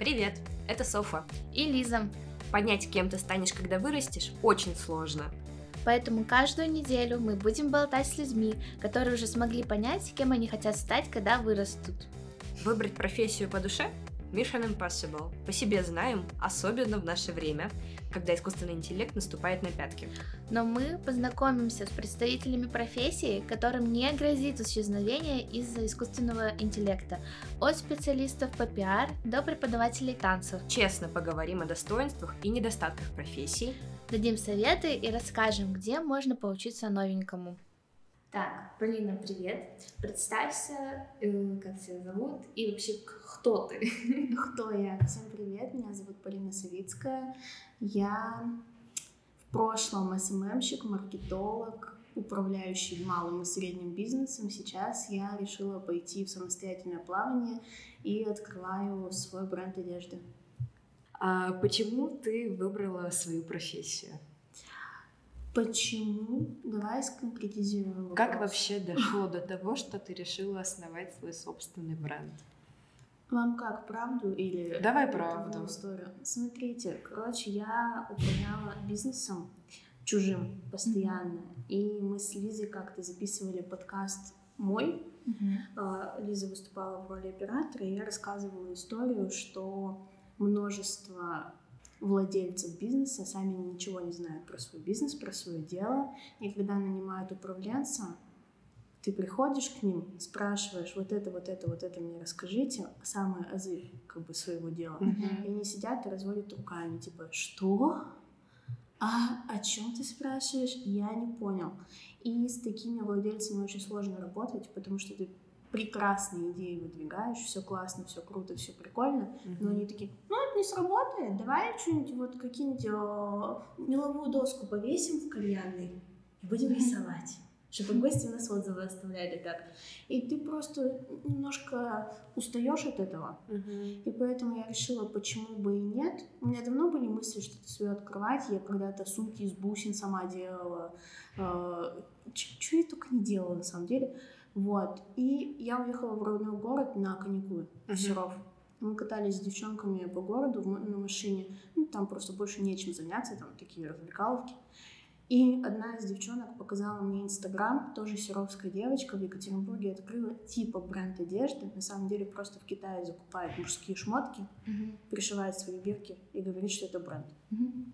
Привет, это Софа. И Лиза. Понять, кем ты станешь, когда вырастешь, очень сложно. Поэтому каждую неделю мы будем болтать с людьми, которые уже смогли понять, кем они хотят стать, когда вырастут. Выбрать профессию по душе Mission Impossible. По себе знаем, особенно в наше время, когда искусственный интеллект наступает на пятки. Но мы познакомимся с представителями профессии, которым не грозит исчезновение из-за искусственного интеллекта. От специалистов по пиар до преподавателей танцев. Честно поговорим о достоинствах и недостатках профессий. Дадим советы и расскажем, где можно поучиться новенькому. Так, Полина, привет. Представься, э, как тебя зовут и вообще кто ты? Кто я? Всем привет, меня зовут Полина Савицкая. Я в прошлом СММщик, маркетолог, управляющий малым и средним бизнесом. Сейчас я решила пойти в самостоятельное плавание и открываю свой бренд одежды. А почему ты выбрала свою профессию? Почему? Давай сконкретизируем. Вопрос. Как вообще дошло до того, что ты решила основать свой собственный бренд? Вам как, правду или... Давай правду. Историю? Смотрите, короче, я управляла бизнесом чужим постоянно. Mm-hmm. И мы с Лизой как-то записывали подкаст мой. Mm-hmm. Лиза выступала в роли оператора, и я рассказывала историю, что множество владельцев бизнеса сами ничего не знают про свой бизнес, про свое дело. И когда нанимают управленца, ты приходишь к ним, спрашиваешь, вот это, вот это, вот это мне расскажите, самые азы как бы своего дела. Mm-hmm. И они сидят и разводят руками, типа, что? А о чем ты спрашиваешь? Я не понял. И с такими владельцами очень сложно работать, потому что ты прекрасные идеи выдвигаешь, все классно, все круто, все прикольно, mm-hmm. но они такие, ну это не сработает, давай что-нибудь вот какие-нибудь э, меловую доску повесим в кальянной и будем mm-hmm. рисовать чтобы гости у нас отзывы оставляли так. И ты просто немножко устаешь от этого. Uh-huh. И поэтому я решила, почему бы и нет. У меня давно были мысли что-то свое открывать. Я когда-то сумки из бусин сама делала. Э, Что я только не делала на самом деле. Вот. И я уехала в родной город на каникулы uh-huh. в Серов. Мы катались с девчонками по городу на машине. Ну, там просто больше нечем заняться, там такие развлекаловки. И одна из девчонок показала мне Инстаграм, тоже серовская девочка в Екатеринбурге открыла типа бренд одежды. На самом деле просто в Китае закупает мужские шмотки, uh-huh. пришивает свои бирки и говорит, что это бренд. Uh-huh.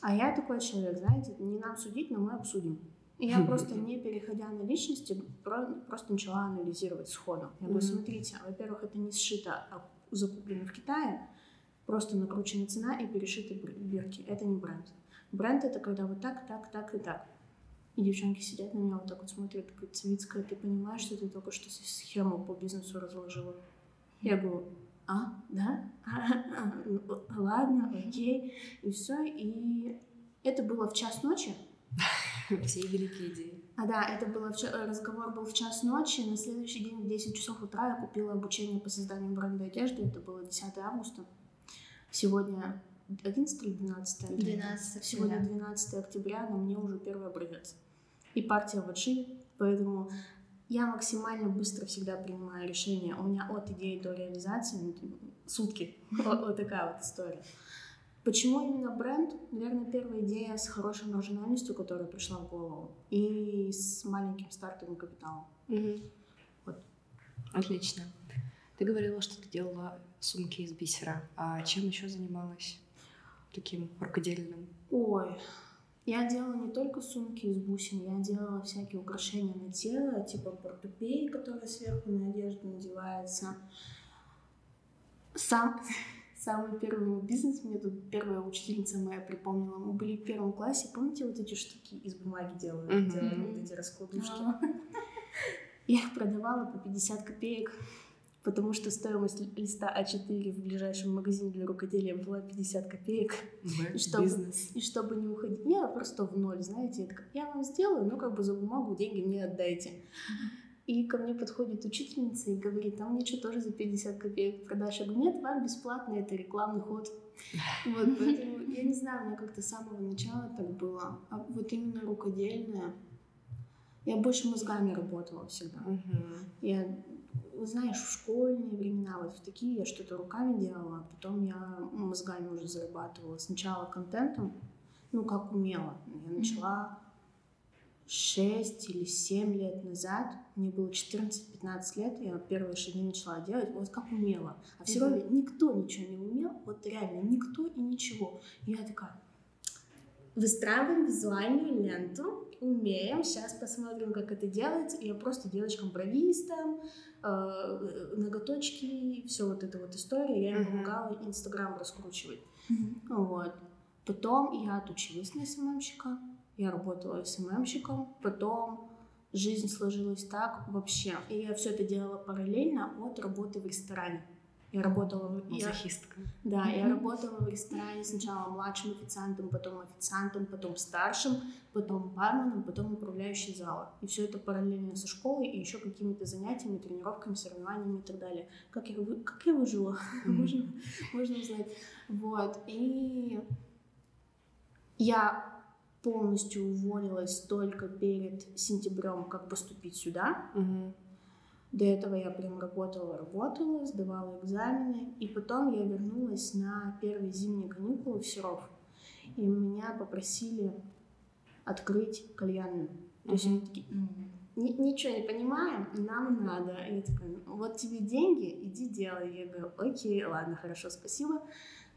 А я такой человек, знаете, не нам судить, но мы обсудим. И я просто, не переходя на личности, просто начала анализировать сходу. Я говорю, смотрите, во-первых, это не сшито, а закуплено в Китае, просто накручена цена и перешиты бирки. Это не бренд. Бренд — это когда вот так, так, так и так. И девчонки сидят на меня вот так вот смотрят, говорят, Цвицкая, ты понимаешь, что ты только что схему по бизнесу разложила? Я говорю, а, да? Ну, ладно, окей. И все. И это было в час ночи. Все великие идеи. А да, это было в, разговор был в час ночи. На следующий день в 10 часов утра я купила обучение по созданию бренда одежды. Это было 10 августа. Сегодня 11 или 12? 12. Сегодня 12 октября, но мне уже первый образец. И партия в отшиве, поэтому я максимально быстро всегда принимаю решения. У меня от идеи до реализации ну, сутки. Вот, вот такая вот история. Почему именно бренд? Наверное, первая идея с хорошей маржинальностью, которая пришла в голову, и с маленьким стартовым капиталом. Угу. Вот. Отлично. Ты говорила, что ты делала сумки из бисера. А чем еще занималась? таким рукодельным? Ой, я делала не только сумки из бусин, я делала всякие украшения на тело, типа портупеи, которые сверху на одежду надеваются. Сам, самый первый бизнес, мне тут первая учительница моя припомнила, мы были в первом классе, помните вот эти штуки из бумаги делают, mm-hmm. делают вот эти раскладушки? Mm-hmm. Я их продавала по 50 копеек потому что стоимость листа А4 в ближайшем магазине для рукоделия была 50 копеек. И чтобы, и чтобы не уходить, я просто в ноль, знаете, я, такая, я вам сделаю, но как бы за бумагу деньги мне отдайте. И ко мне подходит учительница и говорит, а мне что, тоже за 50 копеек продашь? Я говорю, нет, вам бесплатно, это рекламный ход. Вот, поэтому, я не знаю, у меня как-то с самого начала так было. А вот именно рукодельное, я больше мозгами работала всегда. Я знаешь, в школьные времена, вот в такие я что-то руками делала, а потом я мозгами уже зарабатывала. Сначала контентом, ну, как умела. Я начала 6 или 7 лет назад, мне было 14-15 лет, я первые шаги начала делать, вот как умела. А в Серове никто ничего не умел, вот реально никто и ничего. И я такая, выстраиваем визуальную ленту, умеем, сейчас посмотрим, как это делается. И я просто девочкам-бровистам, э, ноготочки, все вот эта вот история, я им помогала Инстаграм раскручивать. Вот. Потом я отучилась на СММщика, я работала СММщиком, потом жизнь сложилась так вообще. И я все это делала параллельно от работы в ресторане. Я работала в... Мазохистка. Я, да, mm-hmm. я работала в ресторане сначала младшим официантом, потом официантом, потом старшим, потом барменом, потом управляющей зала. И все это параллельно со школой и еще какими-то занятиями, тренировками, соревнованиями и так далее. Как я, как я выжила? Mm-hmm. можно, можно узнать. Вот. И я полностью уволилась только перед сентябрем, как поступить сюда. Угу. До этого я прям работала, работала, сдавала экзамены, и потом я вернулась на первые зимние каникулы в Серов. И меня попросили открыть кальянную. То есть они такие, ничего не понимаем, нам надо. И я такая, вот тебе деньги, иди делай. Я говорю, окей, ладно, хорошо, спасибо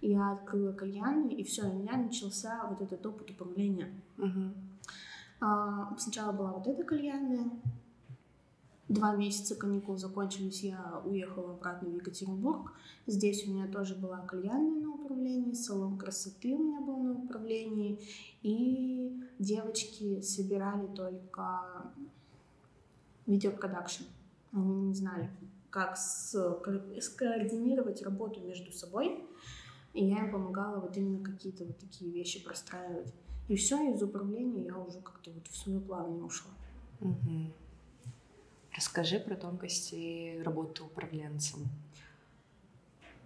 я открыла кальянную, и все, у меня начался вот этот опыт управления. Uh-huh. А, сначала была вот эта кальянная, Два месяца каникул закончились, я уехала обратно в Екатеринбург. Здесь у меня тоже была кальянная на управлении, салон красоты у меня был на управлении. И девочки собирали только видеопродакшн. Они не знали, как скоординировать работу между собой. И я им помогала вот именно какие-то вот такие вещи простраивать. И все, из управления я уже как-то вот в свое плавание ушла. Угу. Расскажи про тонкости работы управленцем.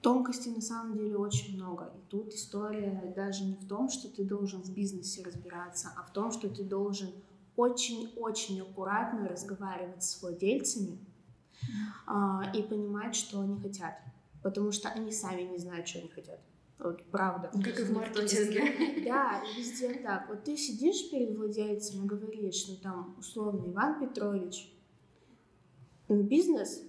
Тонкостей на самом деле очень много. И тут история даже не в том, что ты должен в бизнесе разбираться, а в том, что ты должен очень-очень аккуратно разговаривать с владельцами а, и понимать, что они хотят. Потому что они сами не знают, что они хотят. Вот правда. Как и в маркетинге. Да, везде так. Вот ты сидишь перед владельцем и говоришь, ну там, условно, Иван Петрович, бизнес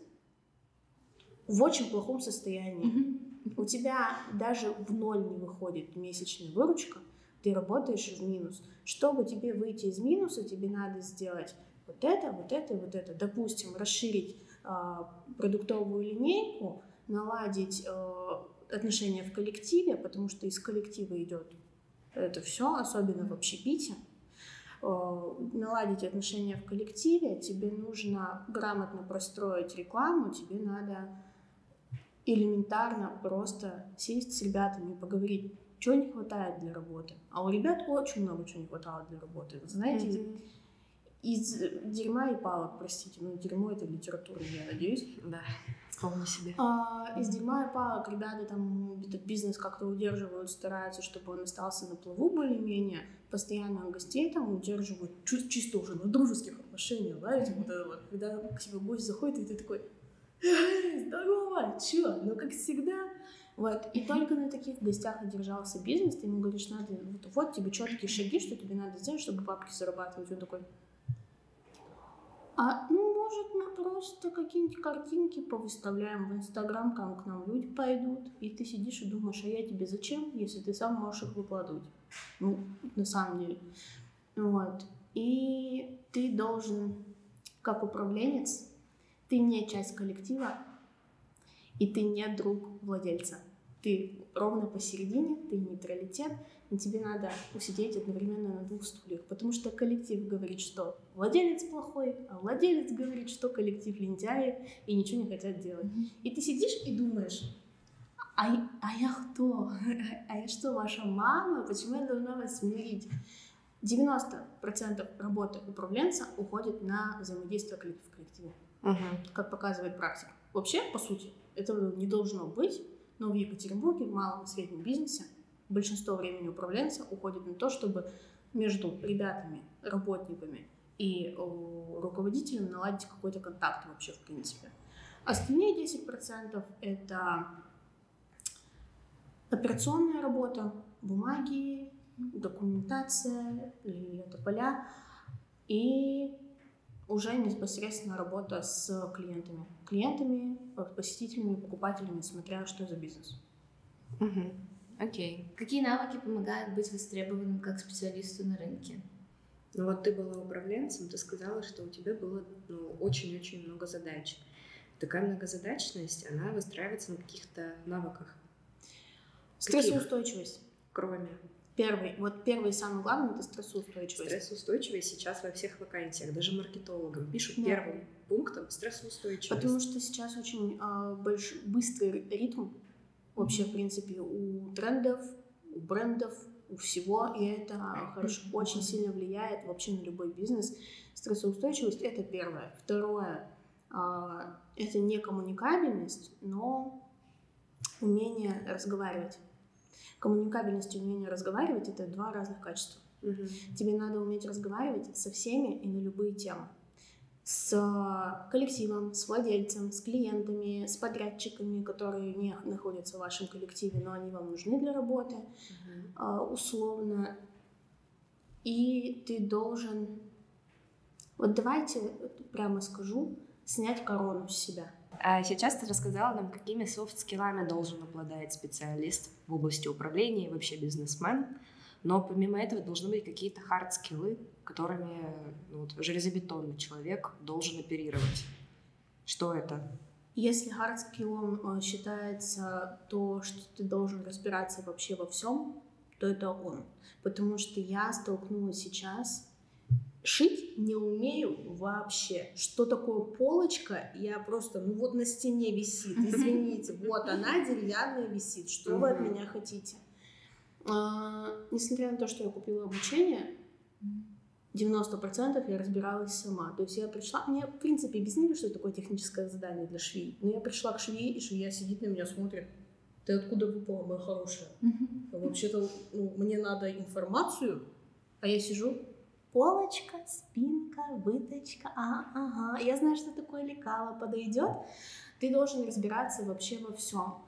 в очень плохом состоянии. У тебя даже в ноль не выходит месячная выручка, ты работаешь в минус. Чтобы тебе выйти из минуса, тебе надо сделать вот это, вот это и вот это. Допустим, расширить э, продуктовую линейку, наладить э, отношения в коллективе, потому что из коллектива идет это все, особенно в общепите. Э, наладить отношения в коллективе, тебе нужно грамотно простроить рекламу, тебе надо элементарно просто сесть с ребятами и поговорить, что не хватает для работы. А у ребят очень много чего не хватало для работы. Знаете, mm-hmm. из дерьма и палок, простите, ну дерьмо это литература, я надеюсь. Да. Вполне себе. А, из дерьма и палок ребята там этот бизнес как-то удерживают, стараются, чтобы он остался на плаву более-менее. Постоянно гостей там удерживают чисто уже на дружеских отношениях, знаете, вот это вот, когда к себе гость заходит, и ты такой, здорово, чё, ну как всегда. Вот, и только на таких гостях одержался бизнес, ты ему говоришь, надо, вот, вот тебе четкие шаги, что тебе надо сделать, чтобы бабки зарабатывать. Он такой, а, ну, может, мы просто какие-нибудь картинки повыставляем в Инстаграм, там к нам люди пойдут, и ты сидишь и думаешь, а я тебе зачем, если ты сам можешь их выкладывать? Ну, на самом деле. Вот. И ты должен, как управленец, ты не часть коллектива, и ты не друг владельца. Ты ровно посередине, ты нейтралитет, и тебе надо усидеть одновременно на двух стульях, потому что коллектив говорит, что владелец плохой, а владелец говорит, что коллектив лентяи и ничего не хотят делать. И ты сидишь и думаешь, а, а я кто? А я что, ваша мама? Почему я должна вас смирить? 90% работы управленца уходит на взаимодействие в коллективе, угу. как показывает практика. Вообще, по сути, этого не должно быть, но в Екатеринбурге, в малом и среднем бизнесе, большинство времени управленца уходит на то, чтобы между ребятами, работниками и руководителем наладить какой-то контакт вообще, в принципе. Остальные 10% это операционная работа, бумаги, документация, это поля, и уже непосредственно работа с клиентами. Клиентами, посетителями, покупателями, смотря что за бизнес. Угу. Окей. Какие навыки помогают быть востребованным как специалисту на рынке? Ну вот ты была управленцем, ты сказала, что у тебя было ну, очень-очень много задач. Такая многозадачность, она выстраивается на каких-то навыках. Стрессоустойчивость. Кроме. Первый, вот первый самый главный это стрессоустойчивость. Стрессоустойчивость сейчас во всех вакансиях, даже маркетологам пишут да. первым пунктом стрессоустойчивость. Потому что сейчас очень э, больш, быстрый ритм вообще, в принципе, у трендов, у брендов, у всего, и это хорошо, очень сильно влияет вообще на любой бизнес. Стрессоустойчивость — это первое. Второе — это не коммуникабельность, но умение разговаривать. Коммуникабельность и умение разговаривать — это два разных качества. Угу. Тебе надо уметь разговаривать со всеми и на любые темы с коллективом, с владельцем, с клиентами, с подрядчиками, которые не находятся в вашем коллективе, но они вам нужны для работы, Uh-huh. условно. И ты должен, вот давайте прямо скажу, снять корону с себя. А сейчас ты рассказала нам, какими софт-скиллами должен обладать специалист в области управления и вообще бизнесмен. Но помимо этого должны быть какие-то хард-скиллы, которыми ну, вот, железобетонный человек должен оперировать. Что это? Если хардскиллом э, считается то, что ты должен разбираться вообще во всем, то это он. Потому что я столкнулась сейчас Шить не умею вообще. Что такое полочка? Я просто, ну вот на стене висит, извините, вот она деревянная висит. Что вы от меня хотите? А, несмотря на то, что я купила обучение, 90% я разбиралась сама. То есть я пришла, мне в принципе объяснили, что это такое техническое задание для швей. Но я пришла к швее, и швея сидит на меня, смотрит. Ты откуда выпала, моя хорошая? Вообще-то ну, мне надо информацию, а я сижу, полочка, спинка, выточка, а, ага, я знаю, что такое лекало подойдет. Ты должен разбираться вообще во всем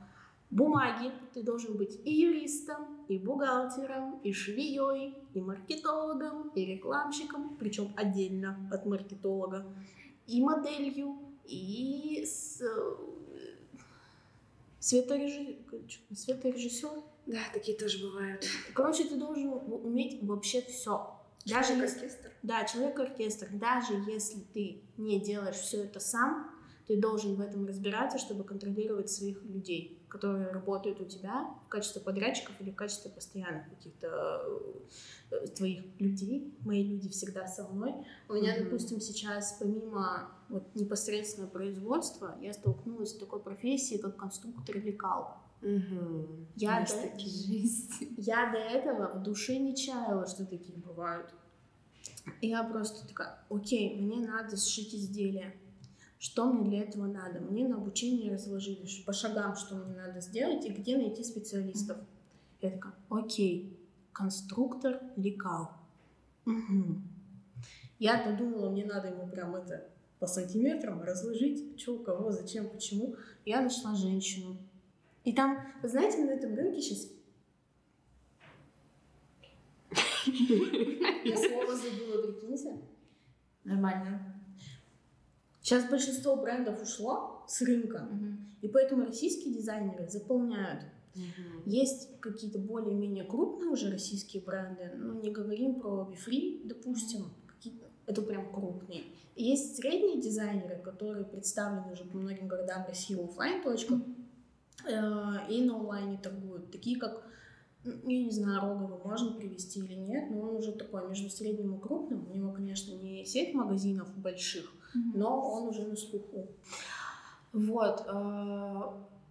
бумаги, ты должен быть и юристом, и бухгалтером, и швеей, и маркетологом, и рекламщиком, причем отдельно от маркетолога, и моделью, и с... Э, светорежиссер. Да, такие тоже бывают. Короче, ты должен уметь вообще все. Даже Человек-оркестр? Да, человек-оркестр. Даже если ты не делаешь все это сам, ты должен в этом разбираться, чтобы контролировать своих людей которые работают у тебя в качестве подрядчиков или в качестве постоянных каких-то э, твоих людей. Мои люди всегда со мной. У меня, mm-hmm. допустим, сейчас помимо вот непосредственно производства, я столкнулась с такой профессией, как конструктор лекал. Угу. Я, до... я до этого в душе не чаяла, что такие бывают. Я просто такая, окей, мне надо сшить изделие что мне для этого надо. Мне на обучение разложили по шагам, что мне надо сделать и где найти специалистов. Я такая, окей, конструктор лекал. Угу. Я-то думала, мне надо ему прям это по сантиметрам разложить, что, у кого, зачем, почему. Я нашла женщину. И там, вы знаете, на этом рынке сейчас... Я слово забыла, прикиньте. Нормально. Сейчас большинство брендов ушло с рынка, uh-huh. и поэтому российские дизайнеры заполняют. Uh-huh. Есть какие-то более-менее крупные уже российские бренды, ну не говорим про Bifree, допустим, это прям крупные. И есть средние дизайнеры, которые представлены уже по многим городам России в офлайн точках э, и на онлайне торгуют, такие как я не знаю, Рогова можно привести или нет, но он уже такой между средним и крупным. У него, конечно, не сеть магазинов больших, но он уже на слуху. Вот. Э,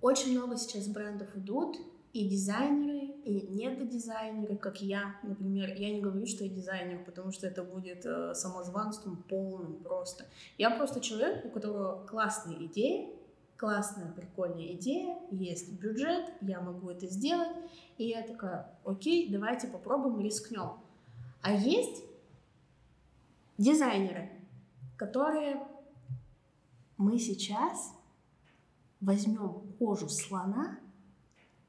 очень много сейчас брендов идут, и дизайнеры, и недодизайнеры, как я, например. Я не говорю, что я дизайнер, потому что это будет э, самозванством полным просто. Я просто человек, у которого классные идеи, классная, прикольная идея, есть бюджет, я могу это сделать. И я такая, окей, давайте попробуем, рискнем. А есть дизайнеры, которые мы сейчас возьмем кожу слона,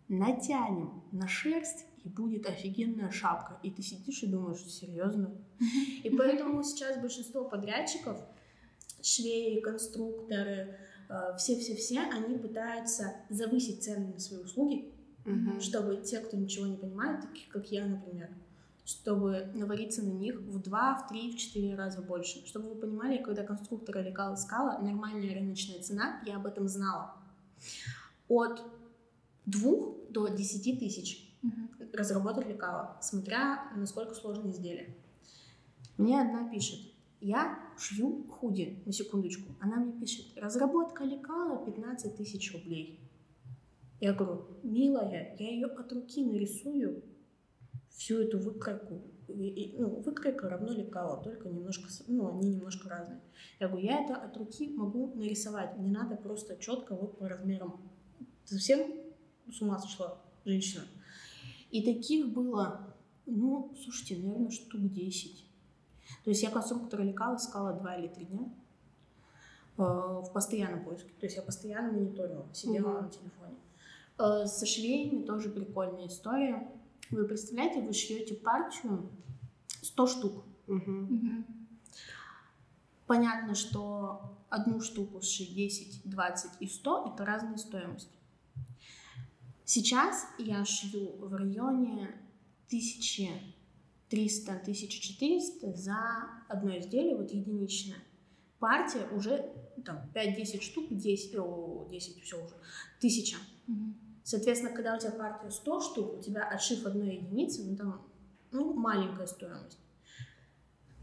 натянем на шерсть, и будет офигенная шапка. И ты сидишь и думаешь, серьезно? И поэтому сейчас большинство подрядчиков, швеи, конструкторы, э, все-все-все, они пытаются завысить цены на свои услуги, чтобы те, кто ничего не понимает, таких как я, например, чтобы навариться на них в два, в три, в четыре раза больше. Чтобы вы понимали, когда конструктор лекал искала, нормальная рыночная цена, я об этом знала, от двух до десяти тысяч Мгм. разработать лекала, смотря насколько сложное изделие. Мне одна пишет, я шью худи, на секундочку. Она мне пишет, разработка лекала 15 тысяч рублей. Я говорю, милая, я ее от руки нарисую, всю эту выкройку. И- и, ну, выкройка равно лекало, только немножко, ну, они немножко разные. Я говорю, я это от руки могу нарисовать, мне надо просто четко вот по размерам. Совсем с ума сошла, женщина? И таких было, ну, слушайте, наверное, штук 10. То есть я конструктора лекала искала 2 или 3 дня э, в постоянном поиске. То есть я постоянно мониторила, сидела Мгм. на телефоне. Э, со швеями тоже прикольная история. Вы представляете, вы шьете партию 100 штук. Понятно, что одну штуку сшить 10, 20 и 100 – это разная стоимость. Сейчас я шью в районе 1300-1400 за одно изделие, вот единичное. Партия уже там 5-10 штук, 10, о, 10 все уже, 1000. Мгм. Соответственно, когда у тебя партия 100 штук, у тебя отшив одной единицы, ну там ну, маленькая стоимость.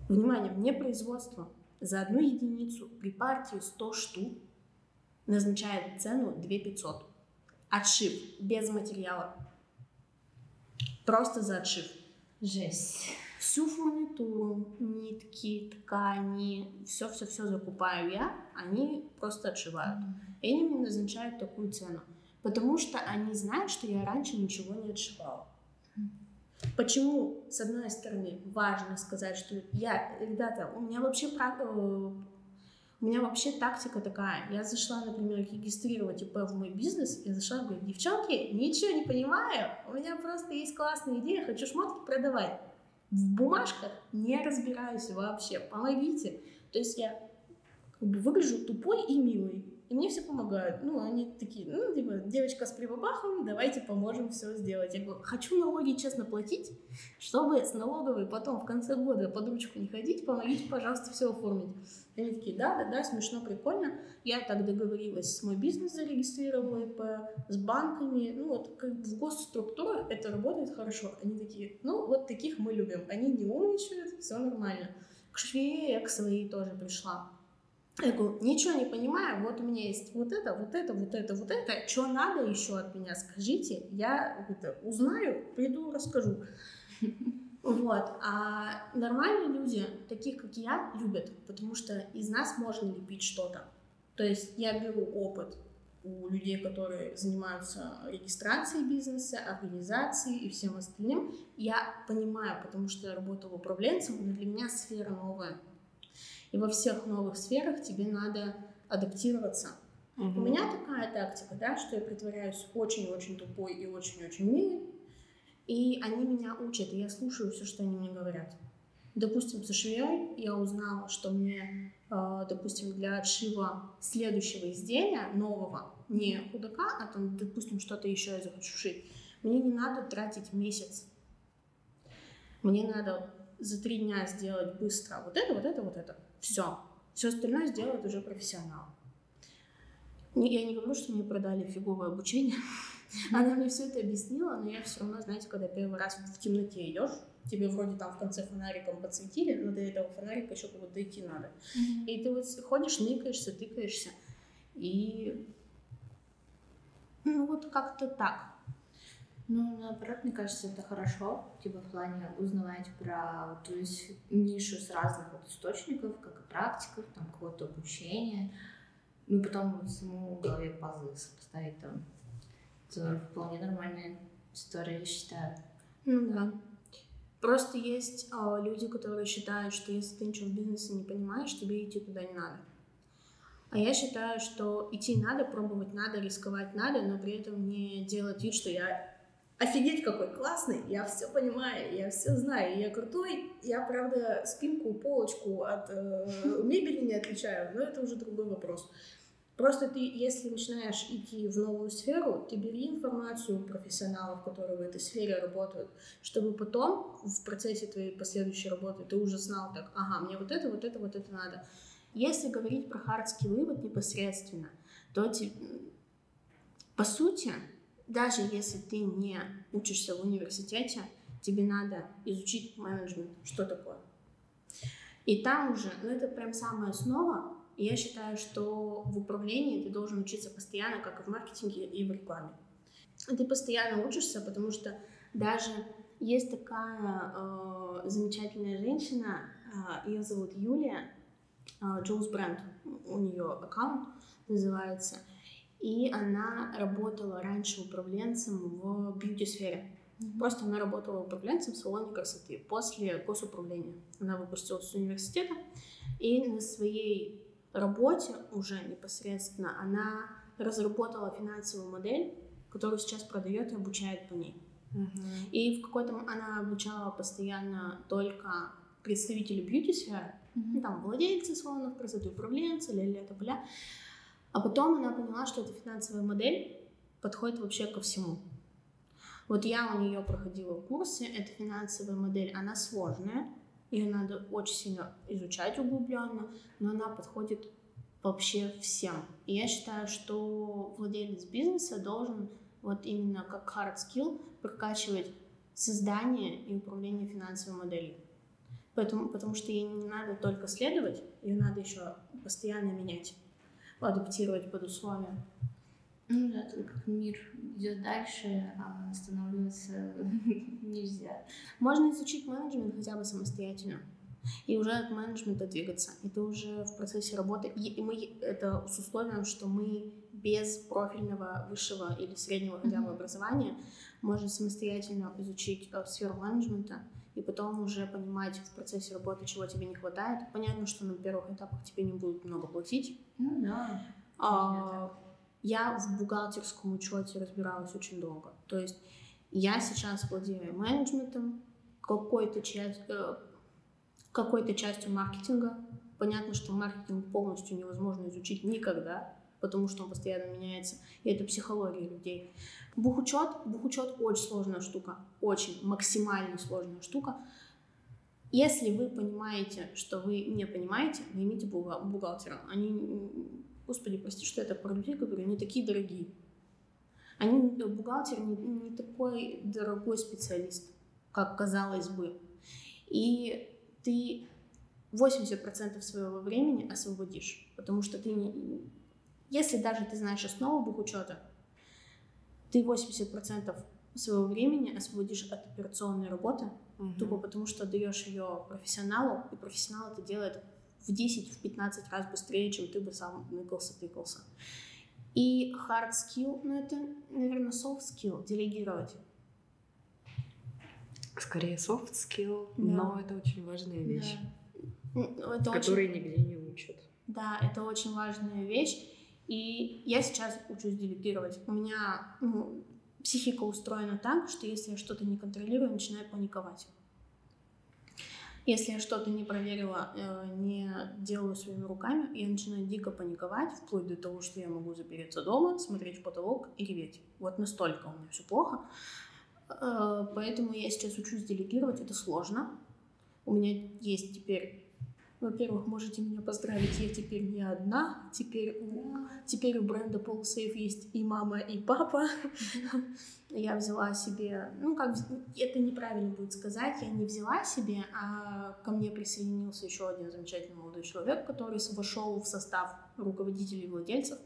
Внимание, мне производство за одну единицу при партии 100 штук назначает цену 2500. Отшив без материала. Просто за отшив. Жесть. Всю фурнитуру, нитки, ткани, все-все-все закупаю я, они просто отшивают. И они мне назначают такую цену. Потому что они знают, что я раньше ничего не отшивала. Почему, с одной стороны, важно сказать, что я, ребята, у меня вообще э, у меня вообще тактика такая. Я зашла, например, регистрировать ИП в мой бизнес, я зашла, говорю, девчонки, ничего не понимаю, у меня просто есть классная идея, хочу шмотки продавать. В бумажках не разбираюсь вообще, помогите. То есть я как бы выгляжу тупой и милой. И мне все помогают. Ну, они такие, ну, типа, девочка с прибабахом, давайте поможем все сделать. Я говорю, хочу налоги честно платить, чтобы с налоговой потом в конце года под ручку не ходить, помогите, пожалуйста, все оформить. Они такие, да, да, да, смешно, прикольно. Я так договорилась, с мой бизнес зарегистрировала ИП, с банками. Ну, вот как в госструктурах это работает хорошо. Они такие, ну, вот таких мы любим. Они не умничают, все нормально. К швее я к своей тоже пришла. Я говорю, ничего не понимаю, вот у меня есть вот это, вот это, вот это, вот это. Что надо еще от меня, скажите, я это, узнаю, приду, расскажу. Вот. А нормальные люди, таких как я, любят, потому что из нас можно лепить что-то. То есть я беру опыт у людей, которые занимаются регистрацией бизнеса, организацией и всем остальным. Я понимаю, потому что я работала управленцем, но для меня сфера новая. И во всех новых сферах тебе надо адаптироваться. Мгм. У меня такая тактика, да, что я притворяюсь очень-очень тупой и очень-очень милой, и они меня учат, и я слушаю все, что они мне говорят. Допустим, со швеей я узнала, что мне, э, допустим, для отшива следующего изделия, нового, не худака, а там, допустим, что-то еще я захочу шить, мне не надо тратить месяц. Мне надо за три дня сделать быстро вот это, вот это, вот это. Все. Все остальное сделает уже профессионал. Я не говорю, что мне продали фиговое обучение. Она мне все это объяснила, но я все равно, знаете, когда первый раз в темноте идешь, тебе вроде там в конце фонариком подсветили, но до этого фонарика еще куда-то дойти надо. Мгм. И ты вот ходишь, ныкаешься, тыкаешься. И ну вот как-то так. Ну, наоборот, мне кажется, это хорошо, типа в плане узнавать про то есть нишу с разных вот источников, как и практиков, там какого-то обучения, ну потом вот саму в голове пазлы сопоставить там. Это вполне нормальная история, я считаю. Ну да. Просто есть а, люди, которые считают, что если ты ничего в бизнесе не понимаешь, тебе идти туда не надо. А я считаю, что идти надо, пробовать надо, рисковать надо, но при этом не делать вид, что я офигеть какой классный, я все понимаю, я все знаю, я крутой, я, правда, спинку, полочку от э, мебели не отличаю, но это уже другой вопрос. Просто ты, если начинаешь идти в новую сферу, ты бери информацию у профессионалов, которые в этой сфере работают, чтобы потом в процессе твоей последующей работы ты уже знал так, ага, мне вот это, вот это, вот это надо. Если говорить про хард-скиллы вот непосредственно, то по сути, даже если ты не учишься в университете, тебе надо изучить менеджмент, что такое. И там уже, ну это прям самая основа, я считаю, что в управлении ты должен учиться постоянно, как и в маркетинге и в рекламе. Ты постоянно учишься, потому что даже есть такая э, замечательная женщина, э, ее зовут Юлия, э, Джоуз Бренд, у нее аккаунт называется, и она работала раньше управленцем в бьюти-сфере. Mm-hmm. Просто она работала управленцем в салоне красоты после госуправления. Она выпустилась с университета, и на своей работе уже непосредственно она разработала финансовую модель, которую сейчас продает и обучает по ней. Uh-huh. И в какой-то она обучала постоянно только представителей бьюти-сферы, ну, там владельцы салонов красоты, управленцы, ля-ля, бля А потом она поняла, что эта финансовая модель подходит вообще ко всему. Вот я у нее проходила курсы, эта финансовая модель, она сложная, ее надо очень сильно изучать углубленно, но она подходит вообще всем. И я считаю, что владелец бизнеса должен вот именно как hard skill прокачивать создание и управление финансовой моделью. Поэтому, потому что ей не надо только следовать, ее надо еще постоянно менять, адаптировать под условия. Ну да, так как мир идет дальше, а останавливаться нельзя. Можно изучить менеджмент хотя бы самостоятельно и уже от менеджмента двигаться. Это уже в процессе работы. И мы это с условием, что мы без профильного высшего или среднего хотя бы образования можем самостоятельно изучить э, сферу менеджмента и потом уже понимать в процессе работы, чего тебе не хватает. Понятно, что на первых этапах тебе не будут много платить. Ну да. А, я в бухгалтерском учете разбиралась очень долго. То есть я сейчас владею менеджментом, какой-то часть, э, какой-то частью маркетинга. Понятно, что маркетинг полностью невозможно изучить никогда, потому что он постоянно меняется, и это психология людей. Бухучет, бухучет очень сложная штука, очень максимально сложная штука. Если вы понимаете, что вы не понимаете, наймите бухгалтера. Они Господи, прости, что так про людей говорю, они такие дорогие. Они, бухгалтер не, не такой дорогой специалист, как казалось бы. И ты 80% своего времени освободишь, потому что ты не... Если даже ты знаешь основу бухучета, ты 80% своего времени освободишь от операционной работы, угу. тупо потому что даешь ее профессионалу, и профессионал это делает в 10, в 15 раз быстрее, чем ты бы сам ныкался, тыкался. И hard skill, ну это, наверное, soft skill, делегировать. Скорее soft skill, да. но это очень важная вещь, да. это которую очень... нигде не учат. Да, это очень важная вещь. И я сейчас учусь делегировать. У меня ну, психика устроена так, что если я что-то не контролирую, начинаю паниковать. Если я что-то не проверила, э, не делаю своими руками, я начинаю дико паниковать, вплоть до того, что я могу запереться дома, смотреть в потолок и реветь. Вот настолько у меня все плохо. Э, поэтому я сейчас учусь делегировать, это сложно. У меня есть теперь во-первых, можете меня поздравить, я теперь не одна. Теперь у, теперь у бренда PolSafe есть и мама, и папа. Я взяла себе, ну как, это неправильно будет сказать, я не взяла себе, а ко мне присоединился еще один замечательный молодой человек, который вошел в состав руководителей и владельцев.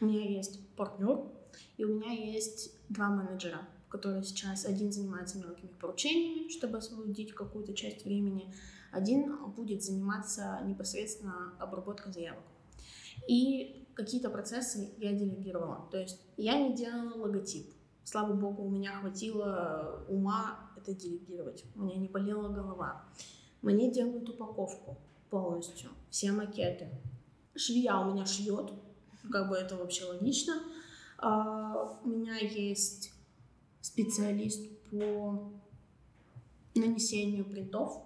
У меня есть партнер, и у меня есть два менеджера, которые сейчас один занимается мелкими поручениями, чтобы освободить какую-то часть времени, один будет заниматься непосредственно обработкой заявок. И какие-то процессы я делегировала. То есть я не делала логотип. Слава богу, у меня хватило ума это делегировать. У меня не болела голова. Мне делают упаковку полностью, все макеты. швея у меня шьет, как бы это вообще логично. А, у меня есть специалист по нанесению принтов.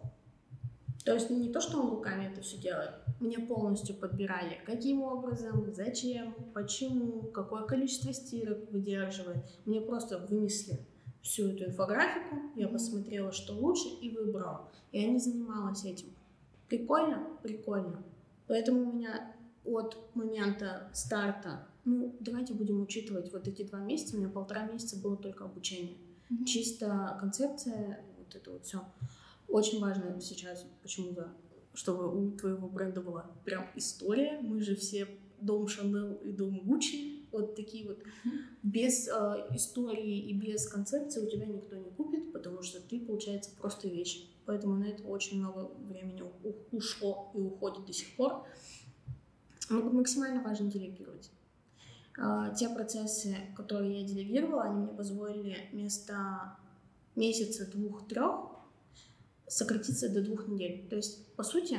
То есть не то, что он руками это все делает. Мне полностью подбирали, каким образом, зачем, почему, какое количество стирок выдерживает. Мне просто вынесли всю эту инфографику, я посмотрела, что лучше, и выбрала. Я не занималась этим. Прикольно? Прикольно. Поэтому у меня от момента старта, ну, давайте будем учитывать вот эти два месяца, у меня полтора месяца было только обучение. Mm-hmm. Чисто концепция, вот это вот все. Очень важно сейчас почему-то, чтобы у твоего бренда была прям история. Мы же все дом Шанел и дом Гуччи, вот такие вот. Без э, истории и без концепции у тебя никто не купит, потому что ты, получается, просто вещь. Поэтому на это очень много времени ушло и уходит до сих пор. Максимально важно делегировать. Э, те процессы, которые я делегировала, они мне позволили вместо месяца, двух, сократиться до двух недель. То есть, по сути,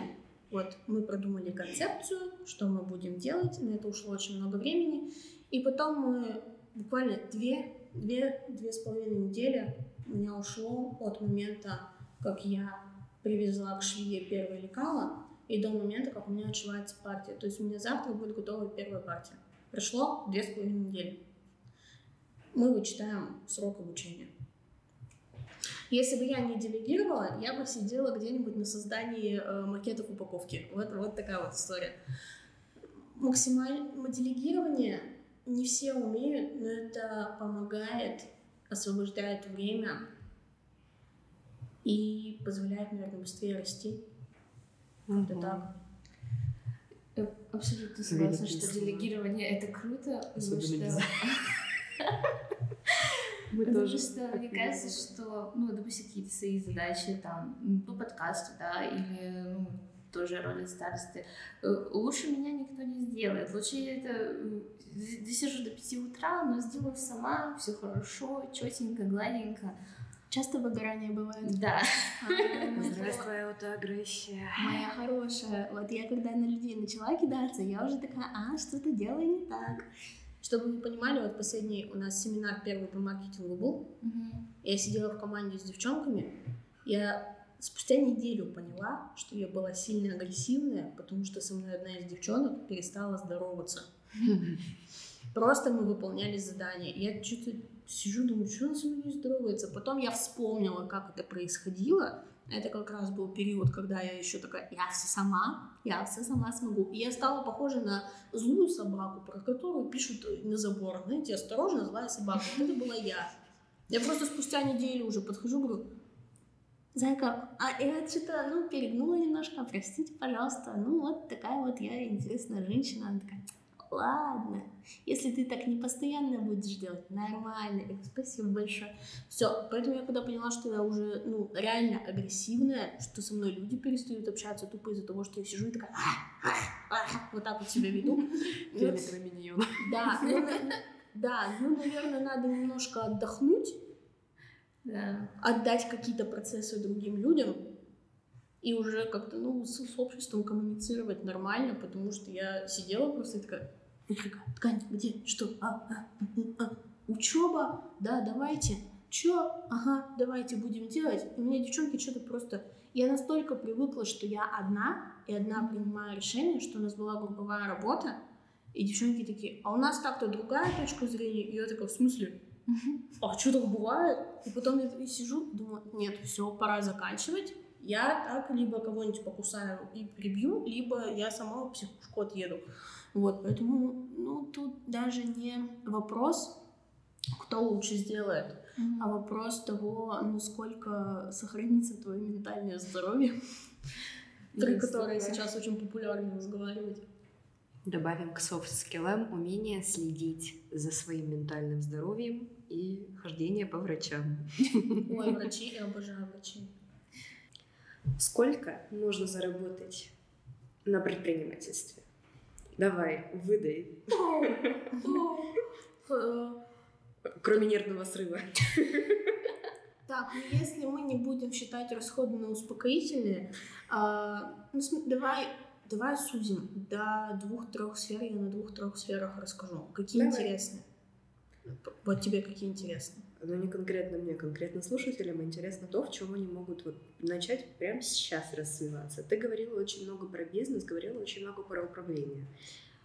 вот мы продумали концепцию, что мы будем делать, на это ушло очень много времени, и потом мы буквально две, две, две с половиной недели у меня ушло от момента, как я привезла к швее первое лекало, и до момента, как у меня отшивается партия. То есть у меня завтра будет готова первая партия. Прошло две с половиной недели. Мы вычитаем срок обучения. Если бы я не делегировала, я бы сидела где-нибудь на создании э, макетов упаковки. Вот, вот такая вот история. Максимальное делегирование не все умеют, но это помогает, освобождает время и позволяет, наверное, быстрее расти. Угу. Это так. Я абсолютно согласна, что делегирование это круто, потому что Мы Потому тоже. что мне кажется, что, ну, допустим, какие-то свои задачи там по подкасту, да, или, ну, тоже роли старосты, э, лучше меня никто не сделает. Лучше я это э, досижу до 5 утра, но сделаю сама, все хорошо, четенько, гладенько. Часто выгорание бывает? Да. А, Здравствуй, аутоагрессия. Моя хорошая. Вот я когда на людей начала кидаться, я уже такая, а, что-то делаю не так. Чтобы вы понимали, вот последний у нас семинар первый по маркетингу был. Угу. Я сидела в команде с девчонками. Я спустя неделю поняла, что я была сильно агрессивная, потому что со мной одна из девчонок перестала здороваться. Просто мы выполняли задания. Я что-то сижу, думаю, что она со мной не здоровается. Потом я вспомнила, как это происходило. Это как раз был период, когда я еще такая, я все сама, я все сама смогу. И я стала похожа на злую собаку, про которую пишут на забор. Знаете, осторожно, злая собака. Это была я. Я просто спустя неделю уже подхожу, говорю, Зайка, а я что-то, ну, перегнула немножко, простите, пожалуйста. Ну, вот такая вот я интересная женщина. Она такая, ладно, если ты так не постоянно будешь делать, нормально, спасибо большое. Все, поэтому я когда поняла, что я уже, ну, реально агрессивная, что со мной люди перестают общаться тупо из-за того, что я сижу и такая, вот так вот себя веду. Да, ну, да, ну, наверное, надо немножко отдохнуть, да. отдать какие-то процессы другим людям, и уже как-то, ну, с, с обществом коммуницировать нормально, потому что я сидела просто такая, Вика, ткань, где, что, а, а, а, а. учеба, да, давайте, чё, ага, давайте будем делать. И у меня девчонки что-то просто... Я настолько привыкла, что я одна, и одна принимаю решение, что у нас была групповая работа, и девчонки такие, а у нас так-то другая точка зрения. И я такая, в смысле? А что так бывает? И потом я сижу, думаю, нет, все, пора заканчивать я так либо кого-нибудь покусаю и прибью, либо я сама в психушку отъеду. Вот, поэтому, ну, тут даже не вопрос, кто лучше сделает, mm-hmm. а вопрос того, насколько сохранится твое ментальное здоровье, про которое сейчас очень популярно разговаривать. Добавим к софт-скиллам умение следить за своим ментальным здоровьем и хождение по врачам. Ой, врачи, я обожаю врачей. Сколько нужно заработать на предпринимательстве? Давай, выдай. Кроме нервного срыва. Так, ну если мы не будем считать расходы на успокоительные, а, ну, давай давай сузим до двух-трех сфер, я на двух-трех сферах расскажу. Какие Давай. интересны? Вот тебе какие интересны? Но не конкретно мне, конкретно слушателям интересно то, в чем они могут вот начать прямо сейчас развиваться. Ты говорила очень много про бизнес, говорила очень много про управление.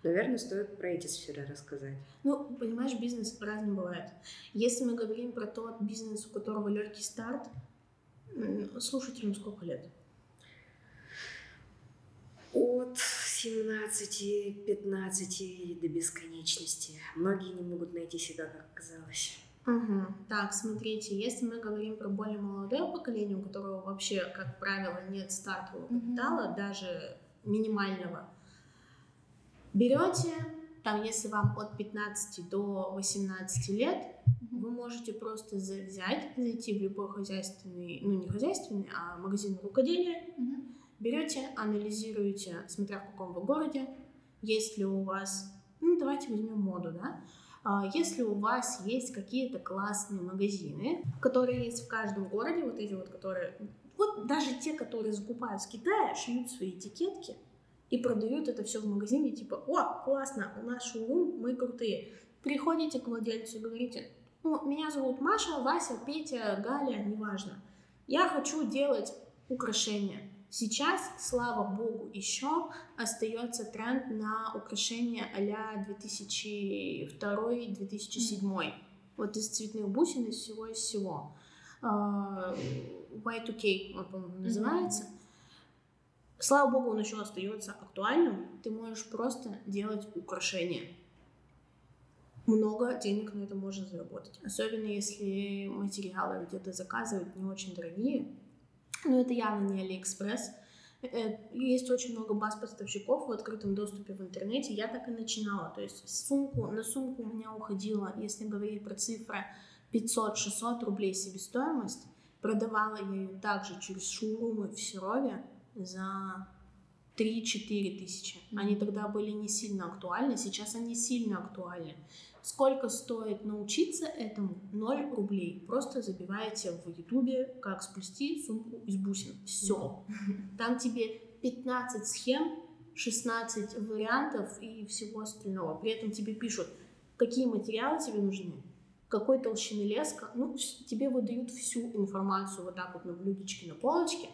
Наверное, стоит про эти сферы рассказать. Ну, понимаешь, бизнес разный бывает. Если мы говорим про тот бизнес, у которого легкий старт, слушателям сколько лет? От 17-15 до бесконечности. Многие не могут найти себя, как оказалось. Угу. Так, смотрите, если мы говорим про более молодое поколение, у которого вообще, как правило, нет стартового капитала, даже минимального, берете, там, если вам от 15 до 18 лет, вы можете просто взять, зайти в любой хозяйственный, ну не хозяйственный, а магазин рукоделия, Мгм. берете, анализируете, смотря в каком вы городе, есть ли у вас, ну давайте возьмем моду, да, если у вас есть какие-то классные магазины, которые есть в каждом городе, вот эти вот, которые, вот даже те, которые закупают с Китая, шьют свои этикетки и продают это все в магазине, типа, о, классно, у нас шоурум, мы крутые. Приходите к владельцу и говорите, ну, меня зовут Маша, Вася, Петя, Галя, неважно. Я хочу делать украшения. Сейчас, слава богу, еще остается тренд на украшения а-ля 2002-2007. Вот из цветных бусин, из всего, из всего. А, Y2K, он, по-моему, называется. Слава богу, он еще остается актуальным. Ты можешь просто делать украшения. Много денег на это можно заработать. Особенно если материалы где-то заказывать не очень дорогие. Но это явно не Алиэкспресс. Э, Есть очень много баз поставщиков в открытом доступе в интернете. Я так и начинала. То есть сумку, на сумку у меня уходило, если говорить про цифры, 500-600 рублей себестоимость. Продавала я ее также через шоурумы в Серове за 3-4 тысячи. Они тогда были не сильно актуальны, сейчас они сильно актуальны. Сколько стоит научиться этому? 0 рублей. Просто забиваете в ютубе, как сплести сумку из бусин. Все. Там тебе 15 схем, 16 вариантов и всего остального. При этом тебе пишут, какие материалы тебе нужны, какой толщины леска. Ну, тебе выдают всю информацию вот так вот на блюдечке, на полочке.